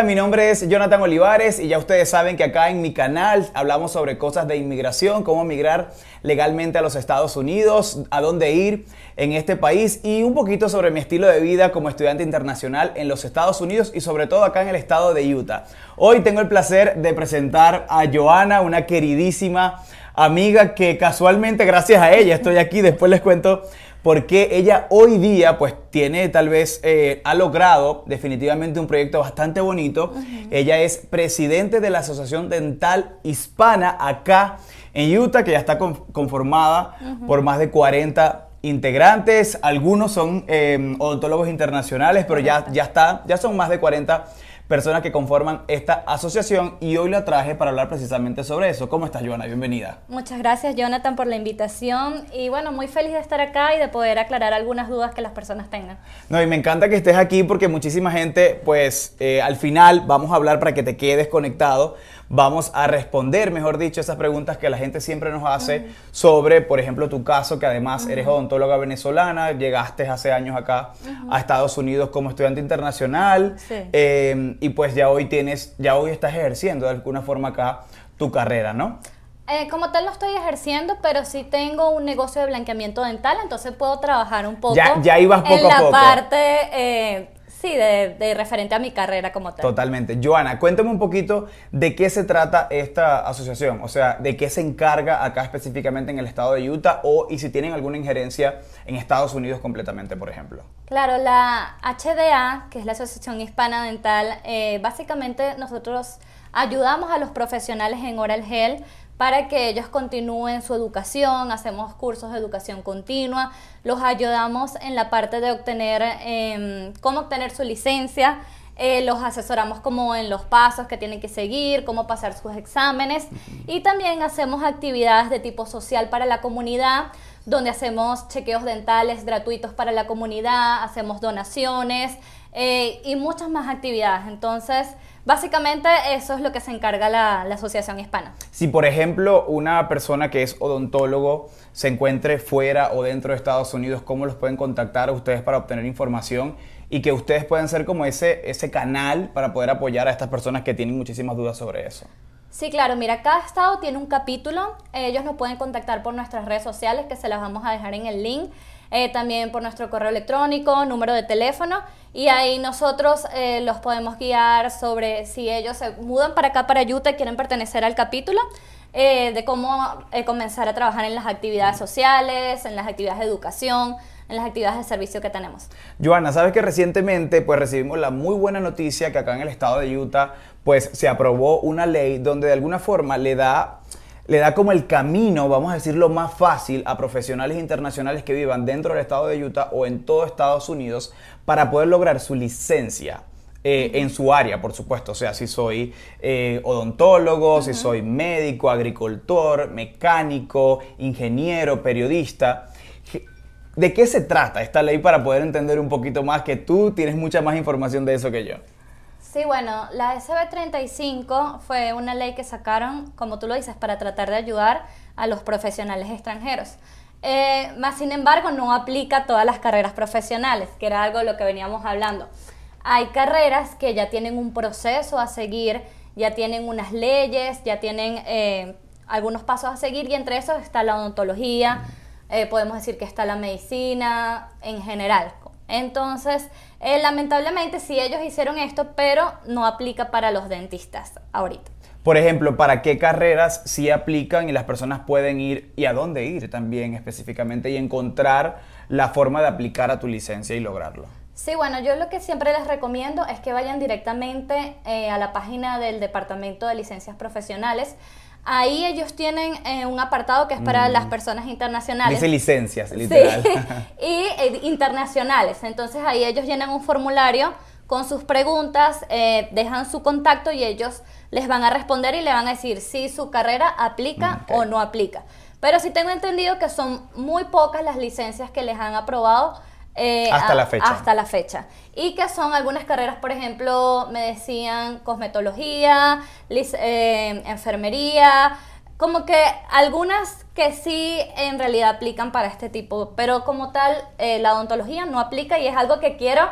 Mi nombre es Jonathan Olivares y ya ustedes saben que acá en mi canal hablamos sobre cosas de inmigración, cómo migrar legalmente a los Estados Unidos, a dónde ir en este país y un poquito sobre mi estilo de vida como estudiante internacional en los Estados Unidos y sobre todo acá en el estado de Utah. Hoy tengo el placer de presentar a Joana, una queridísima amiga que casualmente gracias a ella estoy aquí, después les cuento porque ella hoy día pues tiene tal vez, eh, ha logrado definitivamente un proyecto bastante bonito. Ella es presidente de la Asociación Dental Hispana acá en Utah, que ya está conformada por más de 40 integrantes. Algunos son eh, odontólogos internacionales, pero ya, ya, está, ya son más de 40 personas que conforman esta asociación y hoy la traje para hablar precisamente sobre eso. ¿Cómo estás, Joana? Bienvenida. Muchas gracias, Jonathan, por la invitación y bueno, muy feliz de estar acá y de poder aclarar algunas dudas que las personas tengan. No, y me encanta que estés aquí porque muchísima gente, pues eh, al final vamos a hablar para que te quedes conectado vamos a responder, mejor dicho, esas preguntas que la gente siempre nos hace sobre, por ejemplo, tu caso, que además eres odontóloga venezolana, llegaste hace años acá a Estados Unidos como estudiante internacional em, y pues ya hoy tienes, ya hoy estás ejerciendo de alguna forma acá tu carrera, ¿no? Eh, como tal no estoy ejerciendo, pero sí tengo un negocio de blanqueamiento dental, entonces puedo trabajar un poco ya, ya ibas poco en la parte eh, Sí, de, referente a mi carrera como tal. Totalmente. Joana, cuéntame un poquito de qué se trata esta asociación, o sea, de qué se encarga acá específicamente en el estado de Utah o y si tienen alguna injerencia en Estados Unidos completamente, por ejemplo. Claro, la HDA, que es la Asociación Hispana Dental, eh, básicamente nosotros ayudamos a los profesionales en Oral Health para que ellos continúen su educación, hacemos cursos de educación continua, los ayudamos en la parte de obtener, em, cómo obtener su licencia, eh, los asesoramos como en los pasos que tienen que seguir, cómo pasar sus exámenes y también hacemos actividades de tipo social para la comunidad, donde hacemos chequeos dentales gratuitos para la comunidad, hacemos donaciones eh, y muchas más actividades. Entonces, Básicamente eso es lo que se encarga la, Asociación Hispana. Si por ejemplo una persona que es odontólogo se encuentre fuera o dentro de Estados Unidos, ¿cómo los pueden contactar a ustedes para obtener información? Y que ustedes puedan ser como ese, ese canal para poder apoyar a estas personas que tienen muchísimas dudas sobre eso. Sí, claro, mira, cada estado tiene un capítulo, ellos nos pueden contactar por nuestras redes sociales que se las vamos a dejar en el link. Eh, también por nuestro correo electrónico, número de teléfono, y ahí nosotros eh, los podemos guiar sobre si ellos se mudan para acá, para Utah, quieren pertenecer al capítulo. Eh, de cómo comenzar a trabajar en las actividades sociales, en las actividades de educación, en las actividades de servicio que tenemos. Joana, sabes que recientemente pues recibimos la muy buena noticia que acá en el estado de Utah pues se aprobó una ley donde de alguna forma le da le da como el camino, vamos a decirlo, más fácil a profesionales internacionales que vivan dentro del estado de Utah o en todo Estados Unidos para poder lograr su licencia. Eh, en su área, por supuesto. O sea, si soy eh, odontólogo, si soy médico, agricultor, mecánico, ingeniero, periodista. ¿De qué se trata esta ley para poder entender un poquito más que tú tienes mucha más información de eso que yo? Sí, bueno, la SB35 fue una ley que sacaron, como tú lo dices, para tratar de ayudar a los profesionales extranjeros. Eh, más sin embargo, no aplica a todas las carreras profesionales, que era algo de lo que veníamos hablando. Hay carreras que ya tienen un proceso a seguir, ya tienen unas leyes, ya tienen eh, algunos pasos a seguir y entre esos está la odontología, eh, podemos decir que está la medicina en general. Entonces, eh, lamentablemente sí ellos hicieron esto, pero no aplica para los dentistas ahorita. Por ejemplo, ¿para qué carreras sí aplican y las personas pueden ir y a dónde ir también específicamente y encontrar la forma de aplicar a tu licencia y lograrlo? Sí, bueno, yo lo que siempre les recomiendo es que vayan directamente eh, a la página del Departamento de Licencias Profesionales. Ahí ellos tienen eh, un apartado que es para las mm. personas internacionales. Dice licencias, literal. y eh, internacionales. Entonces ahí ellos llenan un formulario con sus preguntas, eh, dejan su contacto y ellos les van a responder y le van a decir si su carrera aplica o no aplica. Pero sí tengo entendido que son muy pocas las licencias que les han aprobado eh, hasta la fecha. Hasta la fecha. Y que son algunas carreras, por ejemplo, me decían cosmetología, eh, enfermería, como que algunas que sí en realidad aplican para este tipo, pero como tal eh, la odontología no aplica y es algo que quiero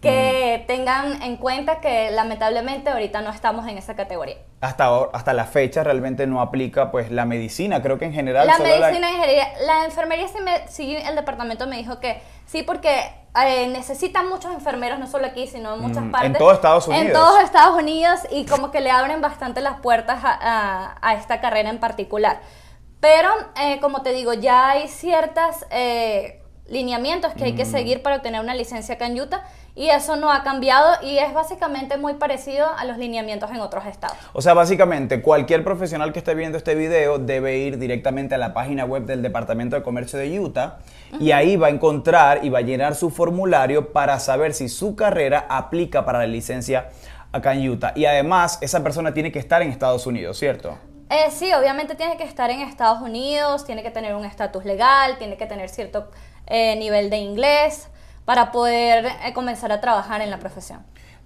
que tengan en cuenta que lamentablemente ahorita no estamos en esa categoría. Hasta, hasta la fecha realmente no aplica pues la medicina, creo que en general... La medicina, la... ingeniería, la enfermería sí, me, sí, el departamento me dijo que sí, porque eh, necesitan muchos enfermeros, no solo aquí, sino en muchas partes. En todos Estados Unidos. En todos Estados Unidos y como que le abren bastante las puertas a, a, esta carrera en particular. Pero, eh, como te digo, ya hay ciertos eh, lineamientos que hay que seguir para obtener una licencia acá en Utah y eso no ha cambiado y es básicamente muy parecido a los lineamientos en otros estados. O sea, básicamente cualquier profesional que esté viendo este video debe ir directamente a la página web del Departamento de Comercio de Utah y ahí va a encontrar y va a llenar su formulario para saber si su carrera aplica para la licencia acá en Utah. Y además, esa persona tiene que estar en Estados Unidos, ¿cierto? Eh, sí, obviamente tiene que estar en Estados Unidos, tiene que tener un estatus legal, tiene que tener cierto eh, nivel de inglés para poder eh, comenzar a trabajar en la profesión.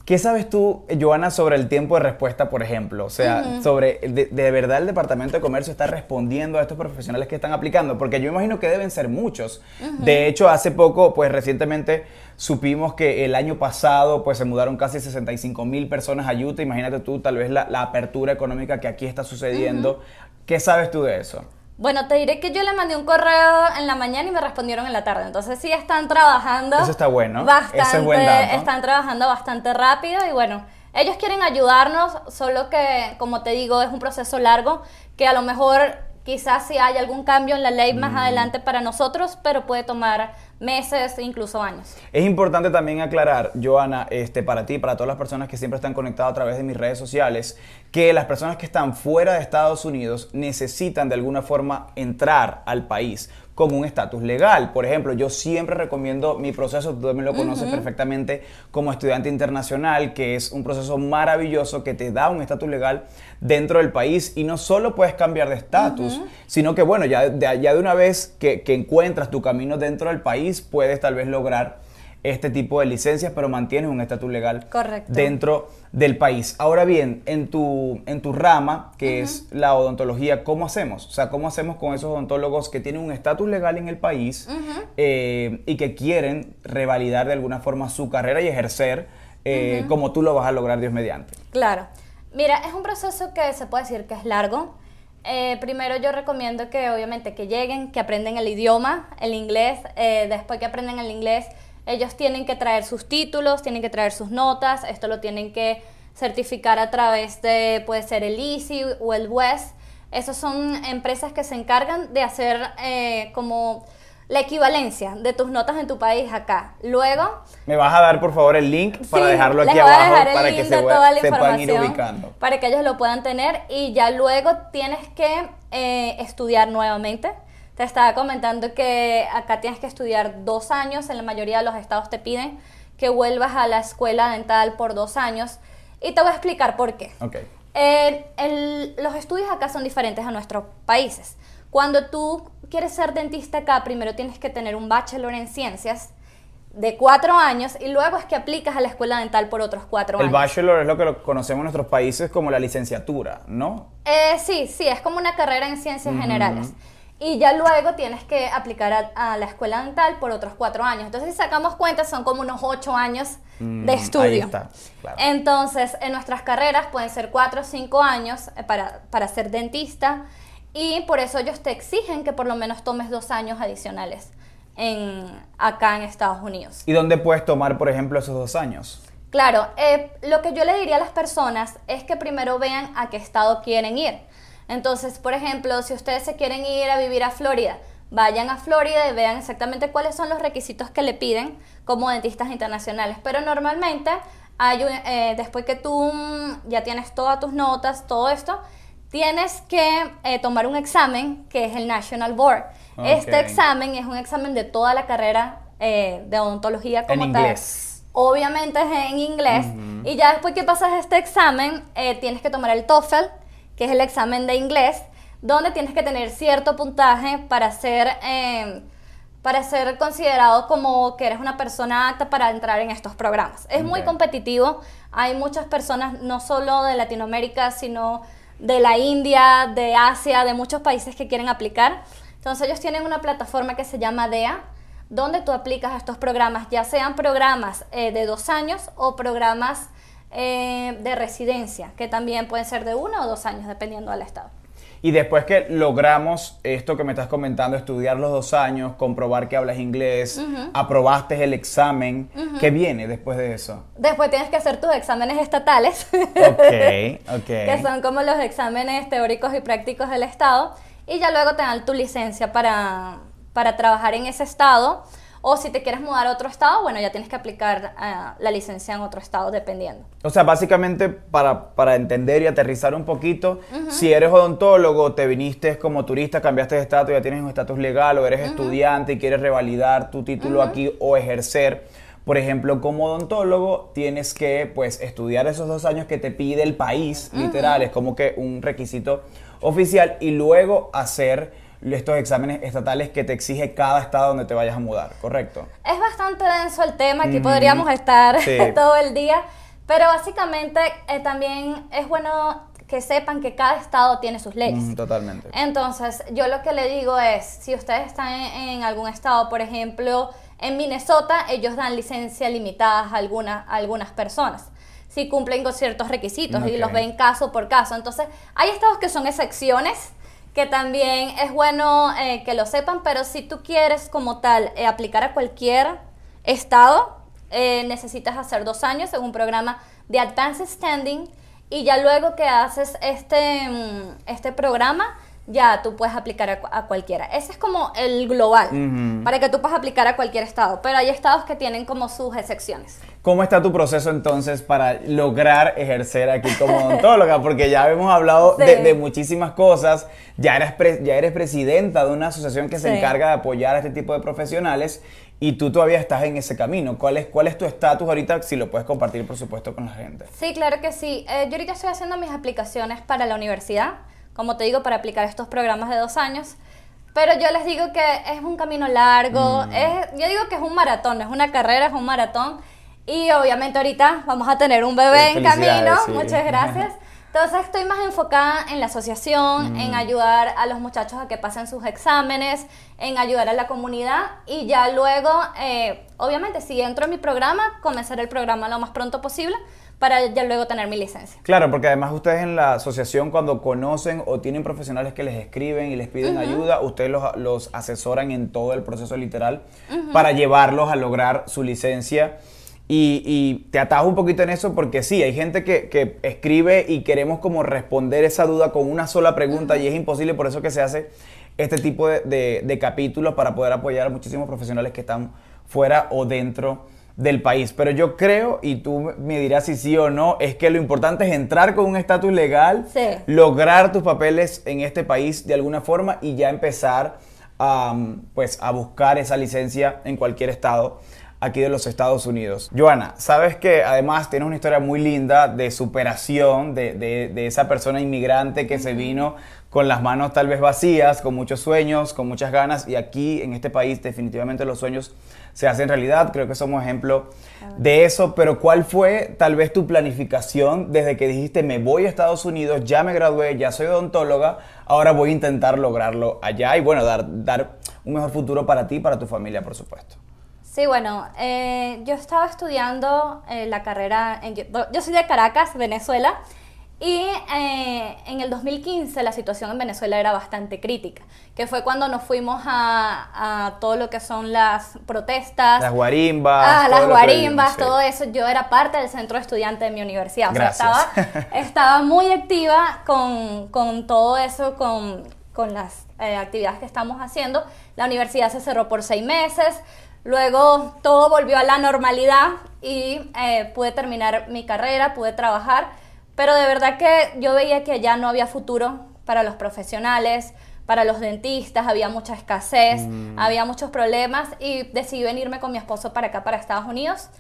¿Qué sabes tú, Joana, sobre el tiempo de respuesta, por ejemplo? O sea, sobre, de, verdad el Departamento de Comercio está respondiendo a estos profesionales que están aplicando? Porque yo imagino que deben ser muchos. De hecho, hace poco, pues recientemente supimos que el año pasado, pues se mudaron casi 65 mil personas a Utah. Imagínate tú, tal vez la, apertura económica que aquí está sucediendo. ¿Qué sabes tú de eso? Bueno, te diré que yo le mandé un correo en la mañana y me respondieron en la tarde. Entonces sí están trabajando. Eso está bueno. Bastante, es buen Están trabajando bastante rápido y bueno, ellos quieren ayudarnos, solo que, como te digo, es un proceso largo que a lo mejor quizás si hay algún cambio en la ley más mm. adelante para nosotros, pero puede tomar meses, incluso años. Es importante también aclarar, Joana, este, para ti, para todas las personas que siempre están conectadas a través de mis redes sociales, que las personas que están fuera de Estados Unidos necesitan de alguna forma entrar al país con un estatus legal. Por ejemplo, yo siempre recomiendo mi proceso, tú me lo conoces perfectamente como estudiante internacional, que es un proceso maravilloso que te da un estatus legal dentro del país. Y no solo puedes cambiar de estatus, sino que bueno, ya de, ya de una vez que, que encuentras tu camino dentro del país, puedes tal vez lograr este tipo de licencias, pero mantienes un estatus legal dentro del país. Ahora bien, en tu, en tu rama, que es la odontología, ¿cómo hacemos? O sea, ¿cómo hacemos con esos odontólogos que tienen un estatus legal en el país eh, y que quieren revalidar de alguna forma su carrera y ejercer eh, como tú lo vas a lograr, Dios mediante? Claro. Mira, es un proceso que se puede decir que es largo. Eh, primero yo recomiendo que obviamente que lleguen, que aprenden el idioma, el inglés, después que aprenden el inglés, ellos tienen que traer sus títulos, tienen que traer sus notas, esto lo tienen que certificar a través de, puede ser el EASY o el WES. Esas son empresas que se encargan de hacer eh, como la equivalencia de tus notas en tu país acá. Luego... Me vas a dar por favor el link para dejarlo aquí abajo para que se, puedan ir ubicando. Para que ellos lo puedan tener y ya luego tienes que eh, estudiar nuevamente te estaba comentando que acá tienes que estudiar dos años, en la mayoría de los estados te piden que vuelvas a la escuela dental por dos años y te voy a explicar por qué. Okay. los estudios acá son diferentes a nuestros países. Cuando tú quieres ser dentista acá, primero tienes que tener un bachelor en ciencias de cuatro años y luego es que aplicas a la escuela dental por otros cuatro años. El bachelor es lo que conocemos en nuestros países como la licenciatura, ¿no? Eh, sí, sí, es como una carrera en ciencias generales y ya luego tienes que aplicar a, la escuela dental por otros cuatro años. Entonces, si sacamos cuentas, son como unos ocho años de mm, estudio. Ahí está, claro. Entonces, en nuestras carreras pueden ser cuatro o cinco años eh, para, para ser dentista y por eso ellos te exigen que por lo menos tomes dos años adicionales en, acá en Estados Unidos. ¿Y dónde puedes tomar, por ejemplo, esos dos años? Claro, eh, lo que yo le diría a las personas es que primero vean a qué estado quieren ir. Entonces, por ejemplo, si ustedes se quieren ir a vivir a Florida, vayan a Florida y vean exactamente cuáles son los requisitos que le piden como dentistas internacionales. Pero normalmente, hay, eh, después que tú mm, ya tienes todas tus notas, todo esto, tienes que eh, tomar un examen que es el National Board. Este examen es un examen de toda la carrera eh, de odontología como en inglés. Obviamente es en inglés. Y ya después que pasas este examen, tienes que tomar el TOEFL, que es el examen de inglés, donde tienes que tener cierto puntaje para ser, em, para ser considerado como que eres una persona apta para entrar en estos programas. Es muy competitivo, hay muchas personas, no solo de Latinoamérica, sino de la India, de Asia, de muchos países que quieren aplicar. Entonces ellos tienen una plataforma que se llama DEA. donde tú aplicas estos programas, ya sean programas eh, de dos años o programas eh, de residencia, que también pueden ser de uno o dos años, dependiendo del estado. Y después que logramos esto que me estás comentando, estudiar los dos años, comprobar que hablas inglés, aprobaste el examen, ¿qué viene después de eso? Después tienes que hacer tus exámenes estatales, que son como los exámenes teóricos y prácticos del estado, y ya luego te dan tu licencia para, para trabajar en ese estado. O si te quieres mudar a otro estado, bueno, ya tienes que aplicar eh, la licencia en otro estado dependiendo. O sea, básicamente para, para entender y aterrizar un poquito, si eres odontólogo, te viniste como turista, cambiaste de estatus, ya tienes un estatus legal, o eres estudiante y quieres revalidar tu título aquí o ejercer. Por ejemplo, como odontólogo tienes que pues estudiar esos dos años que te pide el país, literal, es como que un requisito oficial y luego hacer estos exámenes estatales que te exige cada estado donde te vayas a mudar, ¿correcto? Es bastante denso el tema, aquí podríamos estar Sí. todo el día, pero básicamente eh, también es bueno que sepan que cada estado tiene sus leyes. Mm, totalmente. Entonces, yo lo que le digo es, si ustedes están en, en algún estado, por ejemplo, en Minnesota, ellos dan licencia limitadas a algunas, a algunas personas. Si cumplen con ciertos requisitos y los ven caso por caso. Entonces, hay estados que son excepciones, que también es bueno eh, que lo sepan, pero si tú quieres como tal eh, aplicar a cualquier estado, eh, necesitas hacer dos años en un programa de Advanced Standing y ya luego que haces este, mm, este programa, ya tú puedes aplicar a, cu- a cualquiera. Ese es como el global, para que tú puedas aplicar a cualquier estado, pero hay estados que tienen como sus excepciones. ¿Cómo está tu proceso entonces para lograr ejercer aquí como odontóloga? Porque ya hemos hablado de, Sí. de muchísimas cosas, ya eres, pre- ya eres presidenta de una asociación que se encarga de apoyar a este tipo de profesionales y tú todavía estás en ese camino. ¿Cuál es, cuál es tu estatus ahorita? Si lo puedes compartir, por supuesto, con la gente. Sí, claro que sí. Eh, yo ahorita estoy haciendo mis aplicaciones para la universidad, como te digo, para aplicar estos programas de dos años. Pero yo les digo que es un camino largo, es, yo digo que es un maratón, es una carrera, es un maratón. Y obviamente ahorita vamos a tener un bebé en camino, sí. muchas gracias. Entonces estoy más enfocada en la asociación, en ayudar a los muchachos a que pasen sus exámenes, en ayudar a la comunidad y ya luego, eh, obviamente, si entro en mi programa, comenzar el programa lo más pronto posible para ya luego tener mi licencia. Claro, porque además ustedes en la asociación cuando conocen o tienen profesionales que les escriben y les piden ayuda, ustedes los, los asesoran en todo el proceso literal para llevarlos a lograr su licencia. Y, y te atajo un poquito en eso porque sí, hay gente que, que escribe y queremos como responder esa duda con una sola pregunta y es imposible, por eso que se hace este tipo de, de- de capítulos para poder apoyar a muchísimos profesionales que están fuera o dentro del país. Pero yo creo, y tú me dirás si sí o no, es que lo importante es entrar con un estatus legal, Sí. lograr tus papeles en este país de alguna forma y ya empezar a, pues, a buscar esa licencia en cualquier estado aquí de los Estados Unidos. Joana, sabes que además tienes una historia muy linda de superación de, de- de esa persona inmigrante que se vino con las manos tal vez vacías, con muchos sueños, con muchas ganas y aquí en este país definitivamente los sueños se hacen realidad. Creo que somos ejemplo de eso, pero ¿cuál fue tal vez tu planificación desde que dijiste me voy a Estados Unidos, ya me gradué, ya soy odontóloga, ahora voy a intentar lograrlo allá y bueno, dar, dar un mejor futuro para ti y para tu familia, por supuesto? Sí, bueno, eh, yo estaba estudiando eh, la carrera, en, yo, yo soy de Caracas, Venezuela, y eh, en el 2015 la situación en Venezuela era bastante crítica, que fue cuando nos fuimos a, a todo lo que son las protestas. Las guarimbas. Ah, las guarimbas, todo eso. Yo era parte del centro de estudiantes de mi universidad. O sea, Gracias. estaba, estaba muy activa con, con todo eso, con, con las eh, actividades que estamos haciendo. La universidad se cerró por seis meses. Luego todo volvió a la normalidad y eh, pude terminar mi carrera, pude trabajar. Pero de verdad que yo veía que ya no había futuro para los profesionales, para los dentistas, había mucha escasez, había muchos problemas y decidí venirme con mi esposo para acá, para Estados Unidos.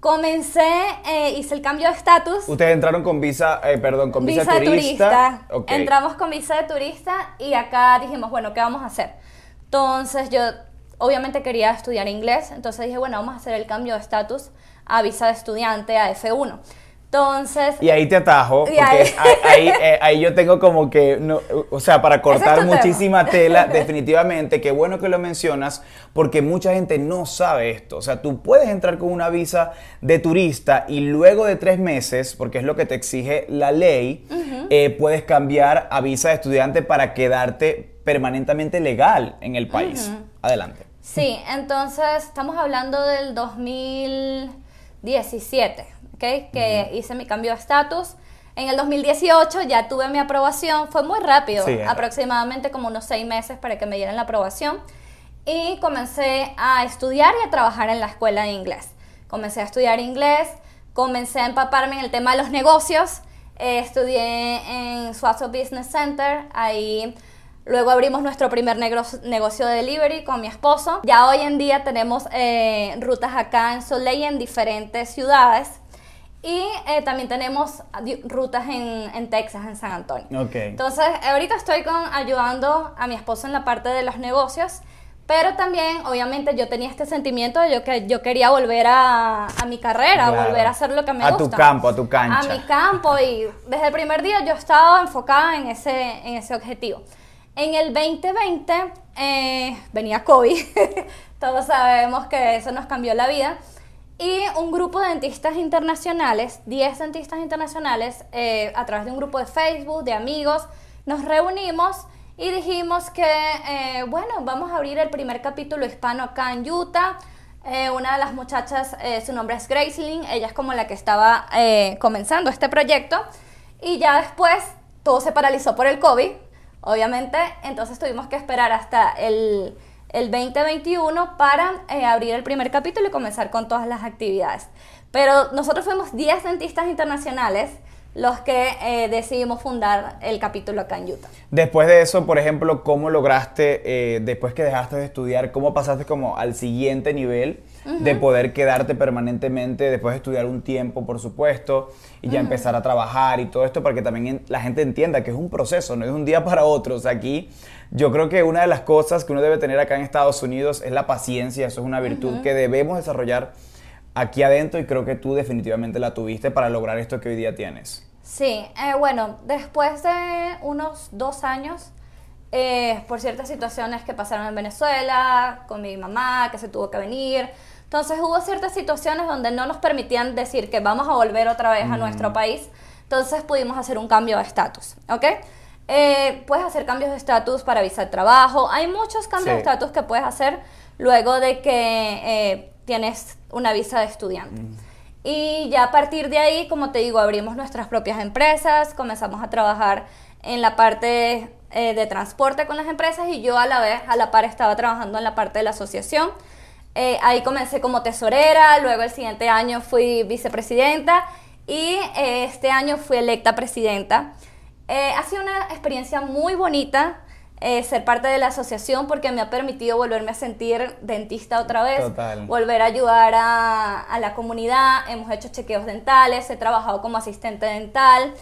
Comencé, eh, hice el cambio de estatus. Ustedes entraron con visa, eh, perdón, con visa, de turista. Ok. Entramos con visa de turista y acá dijimos, bueno, ¿qué vamos a hacer? Entonces yo obviamente quería estudiar inglés, entonces dije, bueno, vamos a hacer el cambio de estatus a visa de estudiante, a F1. Entonces... Y ahí te atajo, porque ahí, eh, ahí, yo tengo como que, no, o sea, para cortar muchísima tela, definitivamente, qué bueno que lo mencionas, porque mucha gente no sabe esto. O sea, tú puedes entrar con una visa de turista y luego de tres meses, porque es lo que te exige la ley, eh, puedes cambiar a visa de estudiante para quedarte permanentemente legal en el país. Adelante. Sí, entonces estamos hablando del 2017 que hice mi cambio de estatus. En el 2018 ya tuve mi aprobación, fue muy rápido, aproximadamente como unos seis meses para que me dieran la aprobación. Y comencé a estudiar y a trabajar en la escuela de inglés. Comencé a estudiar inglés, comencé a empaparme en el tema de los negocios. Eh, estudié en Suazo Business Center, ahí Luego abrimos nuestro primer negocio de delivery con mi esposo. Ya hoy en día tenemos eh, rutas acá en Soleil en diferentes ciudades. Y eh, también tenemos rutas en, en, Texas, en San Antonio. Okay. Entonces, ahorita estoy con, ayudando a mi esposo en la parte de los negocios, pero también, obviamente, yo tenía este sentimiento de yo que yo quería volver a, a mi carrera, volver a hacer lo que me gusta. A tu campo, a tu cancha. A mi campo, y desde el primer día yo estaba enfocada en ese, en ese objetivo. En el 2020 eh, venía COVID, todos sabemos que eso nos cambió la vida. Y un grupo de dentistas internacionales, 10 dentistas internacionales, eh, a través de un grupo de Facebook, de amigos, nos reunimos y dijimos que, eh, bueno, vamos a abrir el primer capítulo hispano acá en Utah. Eh, una de las muchachas, su nombre es Gracelyn, ella es como la que estaba comenzando este proyecto. Y ya después todo se paralizó por el COVID, obviamente, entonces tuvimos que esperar hasta el el 2021 para eh, abrir el primer capítulo y comenzar con todas las actividades. Pero nosotros fuimos 10 dentistas internacionales los que eh, decidimos fundar el capítulo acá en Utah. Después de eso, por ejemplo, ¿cómo lograste, eh, después que dejaste de estudiar, cómo pasaste como al siguiente nivel de poder quedarte permanentemente, después de estudiar un tiempo, por supuesto, y ya empezar a trabajar y todo esto, para que también la gente entienda que es un proceso, no es un día para otro. O sea, aquí yo creo que una de las cosas que uno debe tener acá en Estados Unidos es la paciencia, eso es una virtud que debemos desarrollar aquí adentro y creo que tú definitivamente la tuviste para lograr esto que hoy día tienes. Sí, eh, bueno, después de unos dos años, eh, por ciertas situaciones que pasaron en Venezuela, con mi mamá, que se tuvo que venir, entonces hubo ciertas situaciones donde no nos permitían decir que vamos a volver otra vez a nuestro país, entonces pudimos hacer un cambio de estatus, ¿ok? Eh, puedes hacer cambios de estatus para visa de trabajo, hay muchos cambios de estatus que puedes hacer luego de que tienes una visa de estudiante. Y ya a partir de ahí, como te digo, abrimos nuestras propias empresas, comenzamos a trabajar en la parte eh, de transporte con las empresas y yo a la vez, a la par, estaba trabajando en la parte de la asociación. Eh, ahí comencé como tesorera, luego el siguiente año fui vicepresidenta y eh, este año fui electa presidenta. ha sido una experiencia muy bonita. Eh, ser parte de la asociación porque me ha permitido volverme a sentir dentista otra vez, volver a ayudar a, la comunidad, hemos hecho chequeos dentales, he trabajado como asistente dental,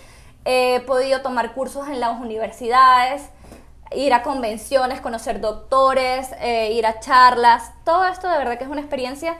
he podido tomar cursos en las universidades, ir a convenciones, conocer doctores, eh, ir a charlas, todo esto de verdad que es una experiencia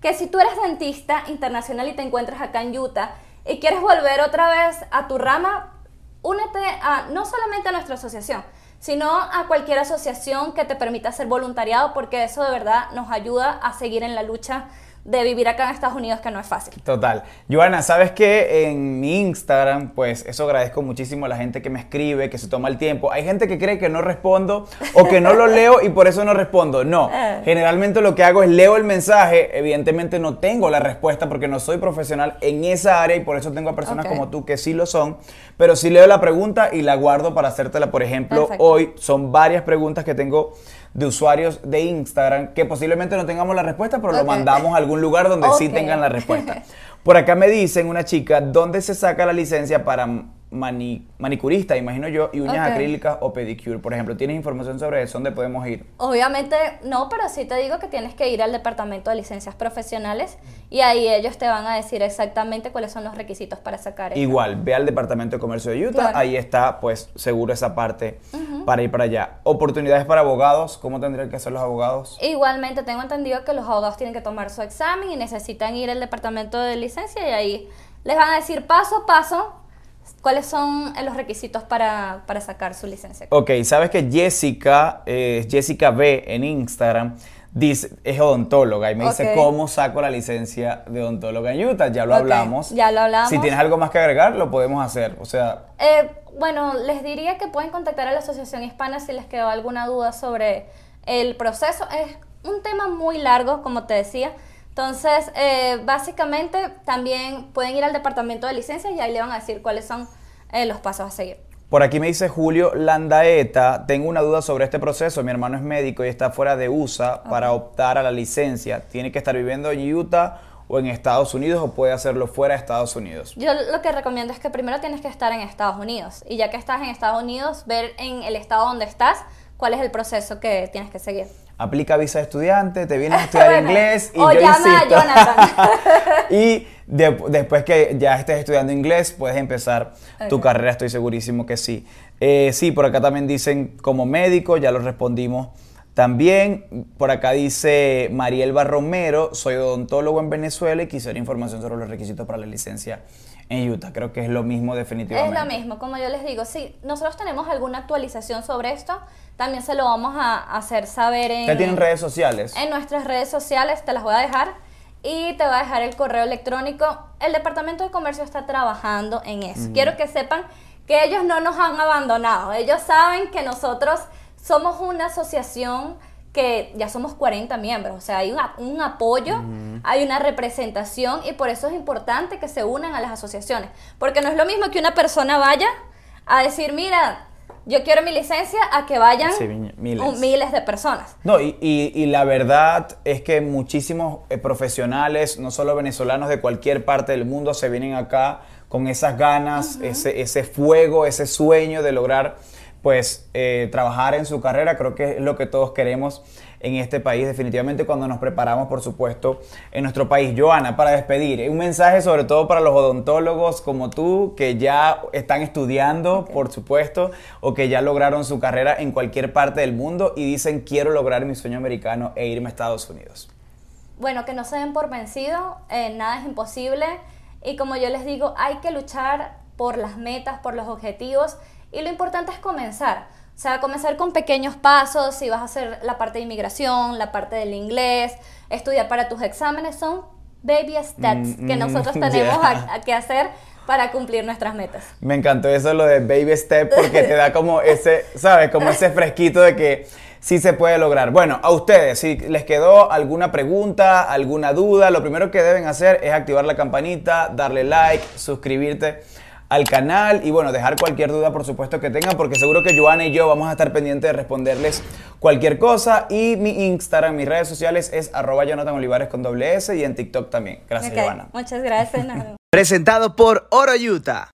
que si tú eres dentista internacional y te encuentras acá en Utah y quieres volver otra vez a tu rama, únete a, no solamente a nuestra asociación, sino a cualquier asociación que te permita hacer voluntariado, porque eso de verdad nos ayuda a seguir en la lucha de vivir acá en Estados Unidos que no es fácil. Total. Joana, ¿sabes qué? En mi Instagram, pues eso agradezco muchísimo a la gente que me escribe, que se toma el tiempo. Hay gente que cree que no respondo o que no lo leo y por eso no respondo. No, eh. generalmente lo que hago es leo el mensaje. Evidentemente no tengo la respuesta porque no soy profesional en esa área y por eso tengo a personas como tú que sí lo son. Pero sí leo la pregunta y la guardo para hacértela. Por ejemplo, hoy son varias preguntas que tengo de usuarios de Instagram que posiblemente no tengamos la respuesta, pero lo mandamos a algún lugar donde sí tengan la respuesta. Por acá me dicen una chica, ¿dónde se saca la licencia para manicurista, imagino yo, y uñas acrílicas o pedicure, por ejemplo. ¿Tienes información sobre eso? ¿Dónde podemos ir? Obviamente no, pero sí te digo que tienes que ir al departamento de licencias profesionales y ahí ellos te van a decir exactamente cuáles son los requisitos para sacar eso. Igual, ve al departamento de comercio de Utah, ahí está pues seguro esa parte para ir para allá. Oportunidades para abogados, ¿cómo tendrían que hacer los abogados? Igualmente tengo entendido que los abogados tienen que tomar su examen y necesitan ir al departamento de licencia y ahí les van a decir paso a paso cuáles son los requisitos para, para sacar su licencia. Ok, sabes que Jessica, eh, Jessica B en Instagram, dice, es odontóloga y me dice cómo saco la licencia de odontóloga en Utah. Ya lo hablamos. Ya lo hablamos. Si tienes algo más que agregar, lo podemos hacer. O sea. Eh, bueno, les diría que pueden contactar a la Asociación Hispana si les quedó alguna duda sobre el proceso. Es un tema muy largo, como te decía. Entonces, eh, básicamente también pueden ir al departamento de licencias y ahí le van a decir cuáles son eh, los pasos a seguir. Por aquí me dice Julio Landaeta, tengo una duda sobre este proceso. Mi hermano es médico y está fuera de USA para optar a la licencia. ¿Tiene que estar viviendo en Utah o en Estados Unidos o puede hacerlo fuera de Estados Unidos? Yo lo que recomiendo es que primero tienes que estar en Estados Unidos y ya que estás en Estados Unidos, ver en el estado donde estás cuál es el proceso que tienes que seguir. Aplica visa de estudiante, te vienes a estudiar inglés y o yo llama a Jonathan. y después que ya estés estudiando inglés, puedes empezar tu carrera, estoy segurísimo que sí. Eh, sí, por acá también dicen como médico, ya lo respondimos también. Por acá dice Marielba Romero, soy odontólogo en Venezuela y quisiera información sobre los requisitos para la licencia en Utah. Creo que es lo mismo definitivamente. Es lo mismo, como yo les digo, si nosotros tenemos alguna actualización sobre esto, también se lo vamos a hacer saber en... ¿Qué tienen redes sociales? En nuestras redes sociales, te las voy a dejar y te voy a dejar el correo electrónico. El Departamento de Comercio está trabajando en eso. Quiero que sepan que ellos no nos han abandonado. Ellos saben que nosotros somos una asociación que ya somos 40 miembros, o sea, hay un, apoyo, hay una representación y por eso es importante que se unan a las asociaciones, porque no es lo mismo que una persona vaya a decir, mira, yo quiero mi licencia a que vayan miles. de personas. No, y, la verdad es que muchísimos eh, profesionales, no solo venezolanos de cualquier parte del mundo, se vienen acá con esas ganas, ese, ese fuego, ese sueño de lograr pues eh, trabajar en su carrera, creo que es lo que todos queremos en este país, definitivamente cuando nos preparamos, por supuesto, en nuestro país. Joana, para despedir, un mensaje sobre todo para los odontólogos como tú, que ya están estudiando, por supuesto, o que ya lograron su carrera en cualquier parte del mundo y dicen quiero lograr mi sueño americano e irme a Estados Unidos. Bueno, que no se den por vencido, eh, nada es imposible y como yo les digo, hay que luchar por las metas, por los objetivos y lo importante es comenzar. O sea, comenzar con pequeños pasos, si vas a hacer la parte de inmigración, la parte del inglés, estudiar para tus exámenes, son baby steps que mm, nosotros tenemos que hacer para cumplir nuestras metas. Me encantó eso lo de baby step porque te da como ese, ¿sabes? Como ese fresquito de que sí se puede lograr. Bueno, a ustedes, si les quedó alguna pregunta, alguna duda, lo primero que deben hacer es activar la campanita, darle like, suscribirte al canal y bueno, dejar cualquier duda por supuesto que tengan porque seguro que Joana y yo vamos a estar pendientes de responderles cualquier cosa y mi Instagram, mis redes sociales es arroba Jonathan Olivares con doble S y en TikTok también. Gracias Joana. Muchas gracias. Presentado por Oro Utah.